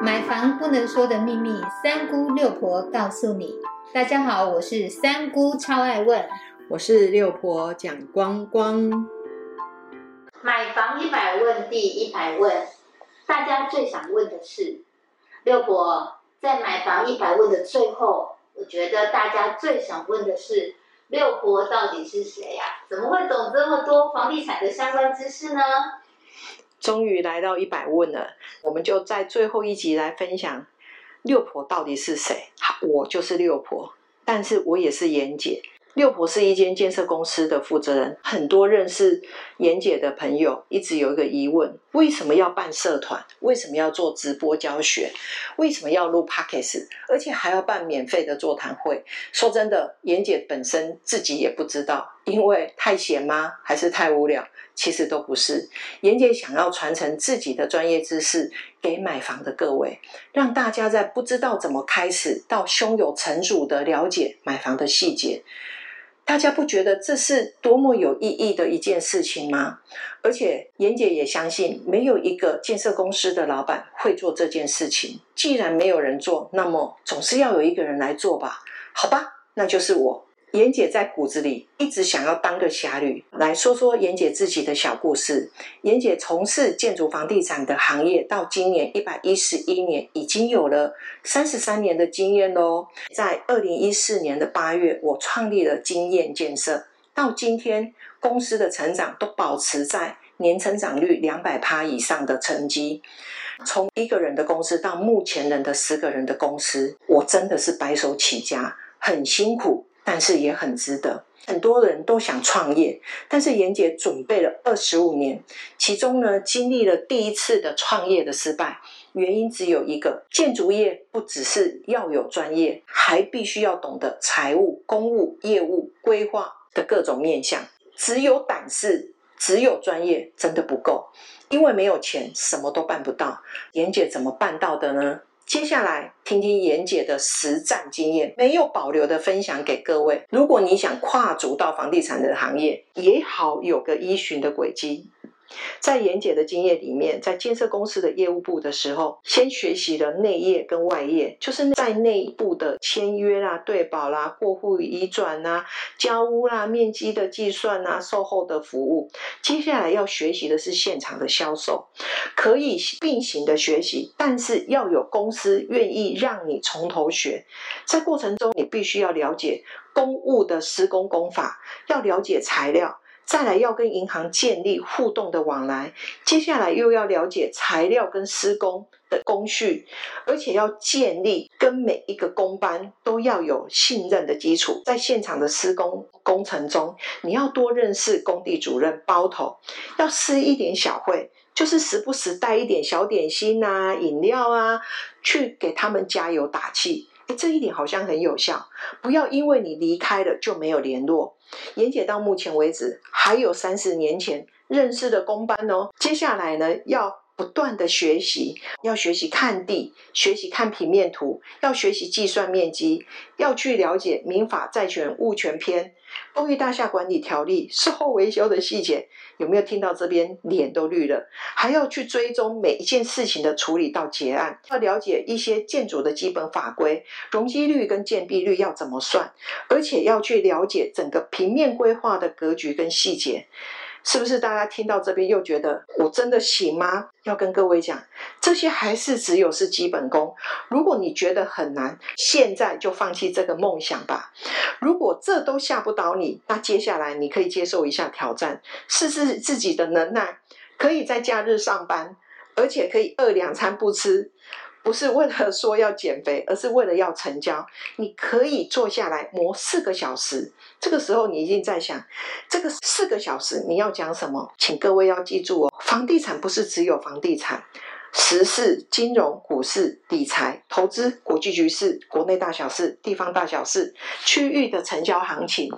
买房不能说的秘密，三姑六婆告诉你。大家好，我是三姑，超爱问。我是六婆蒋光光。买房一百问，第一百问，大家最想问的是，六婆在买房一百问的最后，我觉得大家最想问的是，六婆到底是谁呀？怎么会懂这么多房地产的相关知识呢？终于来到一百问了，我们就在最后一集来分享六婆到底是谁。好，我就是六婆，但是我也是严姐。六婆是一间建设公司的负责人，很多认识严姐的朋友一直有一个疑问：为什么要办社团？为什么要做直播教学？为什么要录 podcast？而且还要办免费的座谈会？说真的，严姐本身自己也不知道，因为太闲吗？还是太无聊？其实都不是。严姐想要传承自己的专业知识给买房的各位，让大家在不知道怎么开始到胸有成竹的了解买房的细节。大家不觉得这是多么有意义的一件事情吗？而且妍姐也相信，没有一个建设公司的老板会做这件事情。既然没有人做，那么总是要有一个人来做吧？好吧，那就是我。严姐在骨子里一直想要当个侠侣，来说说严姐自己的小故事。严姐从事建筑房地产的行业，到今年一百一十一年，已经有了三十三年的经验喽。在二零一四年的八月，我创立了经验建设，到今天公司的成长都保持在年成长率两百趴以上的成绩。从一个人的公司到目前人的十个人的公司，我真的是白手起家，很辛苦。但是也很值得。很多人都想创业，但是严姐准备了二十五年，其中呢经历了第一次的创业的失败，原因只有一个：建筑业不只是要有专业，还必须要懂得财务、公务、业务规划的各种面向。只有胆识，只有专业，真的不够，因为没有钱，什么都办不到。严姐怎么办到的呢？接下来听听严姐的实战经验，没有保留的分享给各位。如果你想跨足到房地产的行业，也好有个依循的轨迹。在严姐的经验里面，在建设公司的业务部的时候，先学习了内业跟外业，就是在内部的签约啦、对保啦、过户移转啦、交屋啦、面积的计算啦、售后的服务。接下来要学习的是现场的销售，可以并行的学习，但是要有公司愿意让你从头学。在过程中，你必须要了解公务的施工工法，要了解材料。再来要跟银行建立互动的往来，接下来又要了解材料跟施工的工序，而且要建立跟每一个工班都要有信任的基础。在现场的施工工程中，你要多认识工地主任包头，要施一点小惠，就是时不时带一点小点心啊、饮料啊，去给他们加油打气。哎，这一点好像很有效。不要因为你离开了就没有联络。妍姐到目前为止还有三十年前认识的公班哦。接下来呢，要不断的学习，要学习看地，学习看平面图，要学习计算面积，要去了解民法债权物权篇、公寓大厦管理条例、售后维修的细节。有没有听到这边脸都绿了？还要去追踪每一件事情的处理到结案，要了解一些建筑的基本法规，容积率跟建蔽率要怎么算，而且要去了解整个平面规划的格局跟细节。是不是大家听到这边又觉得我真的行吗？要跟各位讲，这些还是只有是基本功。如果你觉得很难，现在就放弃这个梦想吧。如果这都吓不倒你，那接下来你可以接受一下挑战，试试自己的能耐，可以在假日上班，而且可以饿两餐不吃。不是为了说要减肥，而是为了要成交。你可以坐下来磨四个小时。这个时候你已经在想，这个四个小时你要讲什么？请各位要记住哦，房地产不是只有房地产。时事、金融、股市、理财、投资、国际局势、国内大小事、地方大小事、区域的成交行情，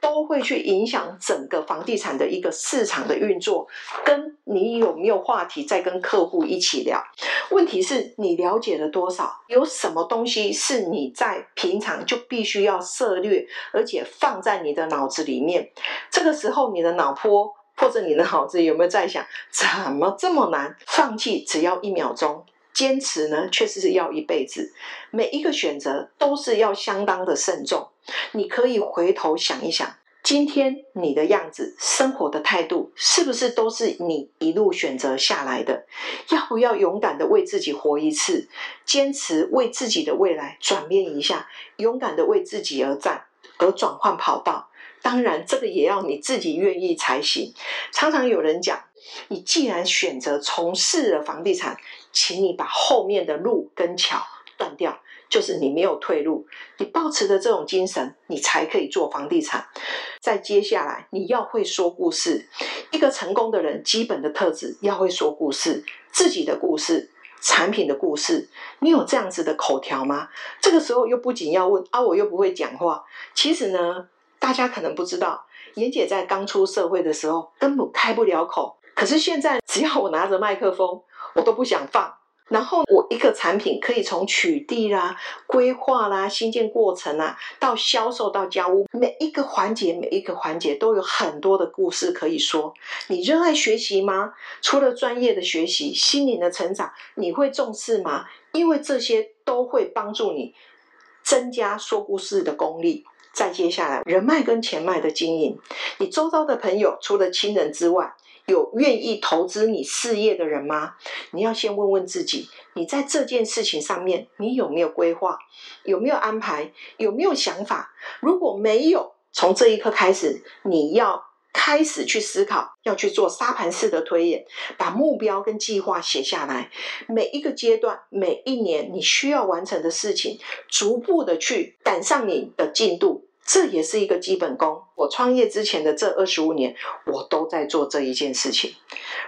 都会去影响整个房地产的一个市场的运作。跟你有没有话题在跟客户一起聊？问题是你了解了多少？有什么东西是你在平常就必须要涉略，而且放在你的脑子里面？这个时候你的脑波。或者你的脑子有没有在想，怎么这么难？放弃只要一秒钟，坚持呢，确实是要一辈子。每一个选择都是要相当的慎重。你可以回头想一想，今天你的样子、生活的态度，是不是都是你一路选择下来的？要不要勇敢的为自己活一次？坚持为自己的未来转变一下，勇敢的为自己而战，而转换跑道。当然，这个也要你自己愿意才行。常常有人讲，你既然选择从事了房地产，请你把后面的路跟桥断掉。就是你没有退路，你保持的这种精神，你才可以做房地产。再接下来，你要会说故事。一个成功的人，基本的特质要会说故事，自己的故事、产品的故事。你有这样子的口条吗？这个时候又不仅要问啊，我又不会讲话。其实呢，大家可能不知道，妍姐在刚出社会的时候根本开不了口，可是现在只要我拿着麦克风，我都不想放。然后我一个产品可以从取缔啦、规划啦、新建过程啊，到销售到交屋，每一个环节每一个环节都有很多的故事可以说。你热爱学习吗？除了专业的学习，心灵的成长，你会重视吗？因为这些都会帮助你增加说故事的功力。再接下来，人脉跟钱脉的经营，你周遭的朋友除了亲人之外。有愿意投资你事业的人吗？你要先问问自己，你在这件事情上面，你有没有规划，有没有安排，有没有想法？如果没有，从这一刻开始，你要开始去思考，要去做沙盘式的推演，把目标跟计划写下来，每一个阶段，每一年你需要完成的事情，逐步的去赶上你的进度。这也是一个基本功。我创业之前的这二十五年，我都在做这一件事情。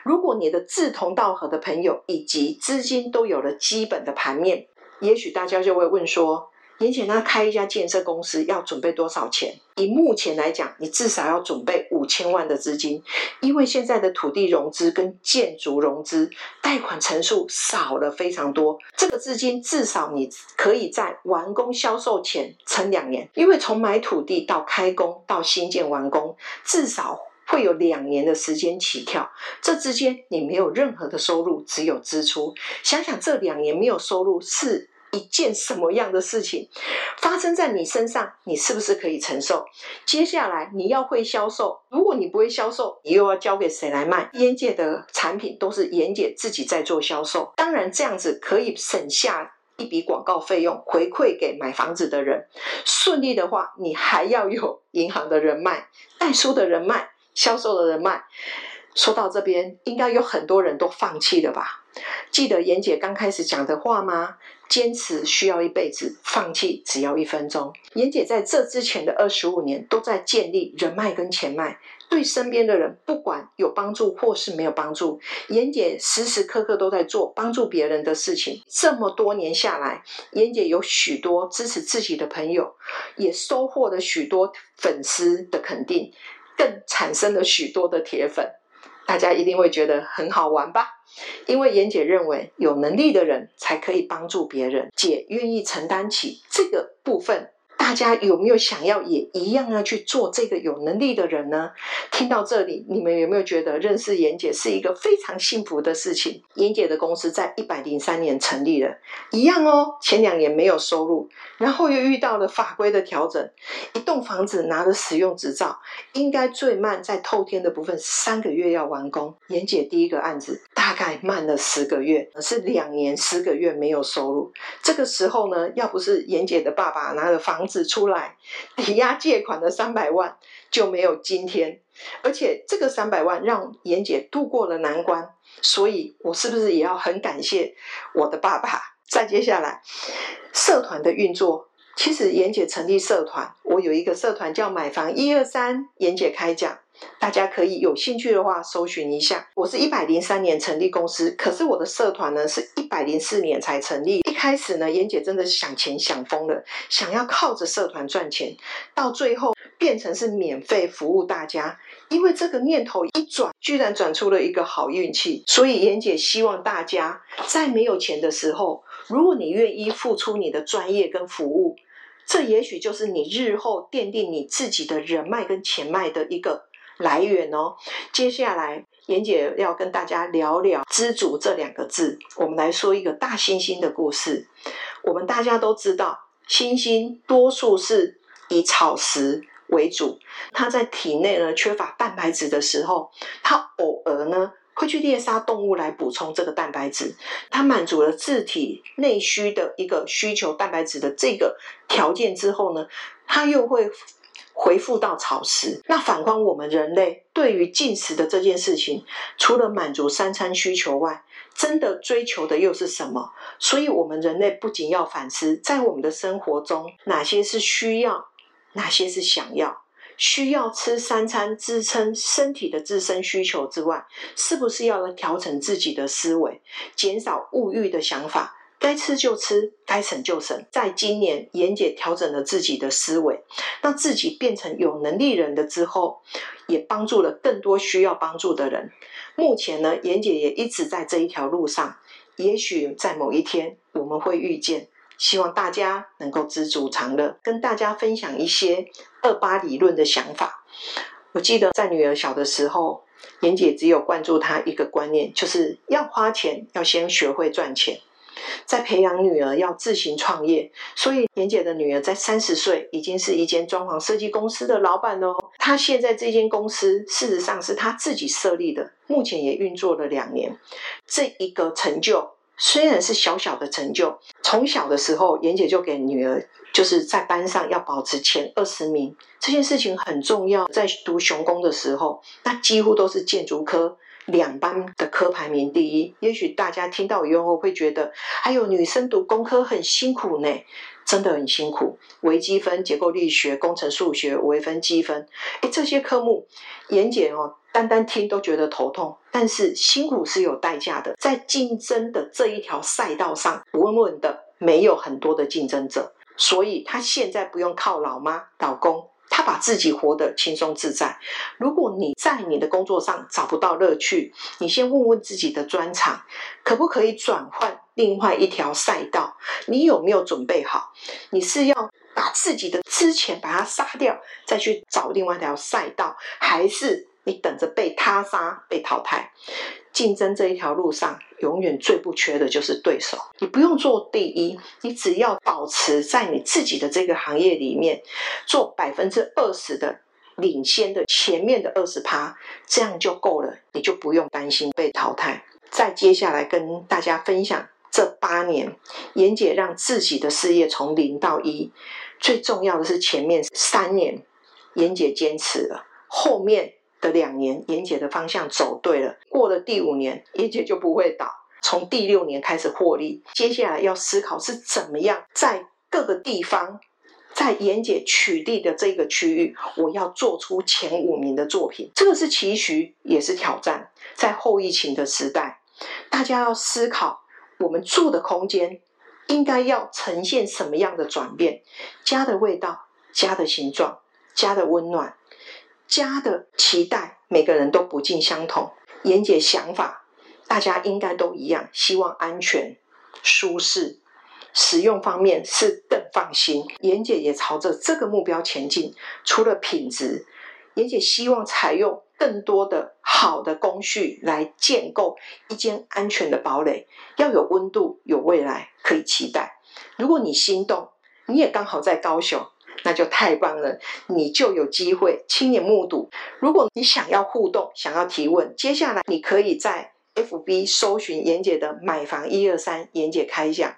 如果你的志同道合的朋友以及资金都有了基本的盘面，也许大家就会问说。严姐，那开一家建设公司要准备多少钱？以目前来讲，你至少要准备五千万的资金，因为现在的土地融资跟建筑融资贷款成数少了非常多。这个资金至少你可以在完工销售前撑两年，因为从买土地到开工到新建完工，至少会有两年的时间起跳。这之间你没有任何的收入，只有支出。想想这两年没有收入是。一件什么样的事情发生在你身上，你是不是可以承受？接下来你要会销售，如果你不会销售，你又要交给谁来卖？烟界的产品都是严姐自己在做销售，当然这样子可以省下一笔广告费用，回馈给买房子的人。顺利的话，你还要有银行的人脉、代书的人脉、销售的人脉。说到这边，应该有很多人都放弃了吧？记得妍姐刚开始讲的话吗？坚持需要一辈子，放弃只要一分钟。妍姐在这之前的二十五年都在建立人脉跟钱脉，对身边的人不管有帮助或是没有帮助，妍姐时时刻刻都在做帮助别人的事情。这么多年下来，妍姐有许多支持自己的朋友，也收获了许多粉丝的肯定，更产生了许多的铁粉。大家一定会觉得很好玩吧？因为妍姐认为，有能力的人才可以帮助别人，姐愿意承担起这个部分。大家有没有想要也一样要去做这个有能力的人呢？听到这里，你们有没有觉得认识妍姐是一个非常幸福的事情？妍姐的公司在一百零三年成立了，一样哦。前两年没有收入，然后又遇到了法规的调整，一栋房子拿了使用执照，应该最慢在透天的部分三个月要完工。妍姐第一个案子大概慢了十个月，是两年十个月没有收入。这个时候呢，要不是妍姐的爸爸拿了房子。指出来，抵押借款的三百万就没有今天，而且这个三百万让妍姐度过了难关，所以我是不是也要很感谢我的爸爸？再接下来，社团的运作，其实妍姐成立社团，我有一个社团叫买房一二三，妍姐开讲。大家可以有兴趣的话搜寻一下。我是一百零三年成立公司，可是我的社团呢是一百零四年才成立。一开始呢，妍姐真的想钱想疯了，想要靠着社团赚钱，到最后变成是免费服务大家。因为这个念头一转，居然转出了一个好运气。所以妍姐希望大家在没有钱的时候，如果你愿意付出你的专业跟服务，这也许就是你日后奠定你自己的人脉跟钱脉的一个。来源哦。接下来，妍姐要跟大家聊聊“知足”这两个字。我们来说一个大猩猩的故事。我们大家都知道，猩猩多数是以草食为主，它在体内呢缺乏蛋白质的时候，它偶尔呢。会去猎杀动物来补充这个蛋白质，它满足了自体内需的一个需求蛋白质的这个条件之后呢，它又会回复到草食。那反观我们人类对于进食的这件事情，除了满足三餐需求外，真的追求的又是什么？所以，我们人类不仅要反思，在我们的生活中，哪些是需要，哪些是想要。需要吃三餐支撑身体的自身需求之外，是不是要来调整自己的思维，减少物欲的想法？该吃就吃，该省就省。在今年，妍姐调整了自己的思维，让自己变成有能力人的之后，也帮助了更多需要帮助的人。目前呢，妍姐也一直在这一条路上。也许在某一天，我们会遇见。希望大家能够知足常乐，跟大家分享一些二八理论的想法。我记得在女儿小的时候，妍姐只有关注她一个观念，就是要花钱要先学会赚钱，在培养女儿要自行创业。所以妍姐的女儿在三十岁已经是一间装潢设计公司的老板喽。她现在这间公司事实上是她自己设立的，目前也运作了两年。这一个成就。虽然是小小的成就，从小的时候，妍姐就给女儿，就是在班上要保持前二十名，这件事情很重要。在读雄工的时候，那几乎都是建筑科两班的科排名第一。也许大家听到以后会觉得，还有女生读工科很辛苦呢，真的很辛苦。微积分、结构力学、工程数学、微分积分，哎，这些科目，妍姐哦。单单听都觉得头痛，但是辛苦是有代价的。在竞争的这一条赛道上，稳稳的没有很多的竞争者，所以他现在不用靠老妈、老公，他把自己活得轻松自在。如果你在你的工作上找不到乐趣，你先问问自己的专长，可不可以转换另外一条赛道？你有没有准备好？你是要把自己的之前把它杀掉，再去找另外一条赛道，还是？你等着被他杀、被淘汰，竞争这一条路上，永远最不缺的就是对手。你不用做第一，你只要保持在你自己的这个行业里面，做百分之二十的领先的前面的二十趴，这样就够了，你就不用担心被淘汰。再接下来跟大家分享这八年，妍姐让自己的事业从零到一，最重要的是前面三年，妍姐坚持了，后面。的两年，妍姐的方向走对了。过了第五年，妍姐就不会倒。从第六年开始获利，接下来要思考是怎么样在各个地方，在妍姐取缔的这个区域，我要做出前五名的作品。这个是期许，也是挑战。在后疫情的时代，大家要思考，我们住的空间应该要呈现什么样的转变？家的味道，家的形状，家的温暖。家的期待，每个人都不尽相同。妍姐想法，大家应该都一样，希望安全、舒适，使用方面是更放心。妍姐也朝着这个目标前进。除了品质，妍姐希望采用更多的好的工序来建构一间安全的堡垒，要有温度，有未来，可以期待。如果你心动，你也刚好在高雄。那就太棒了，你就有机会亲眼目睹。如果你想要互动，想要提问，接下来你可以在 FB 搜寻妍姐的买房一二三，妍姐开讲，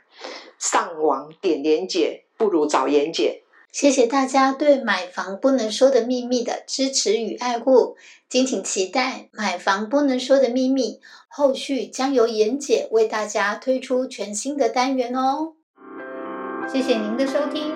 上网点连姐，不如找妍姐。谢谢大家对买房不能说的秘密的支持与爱护，敬请期待买房不能说的秘密后续将由妍姐为大家推出全新的单元哦。谢谢您的收听。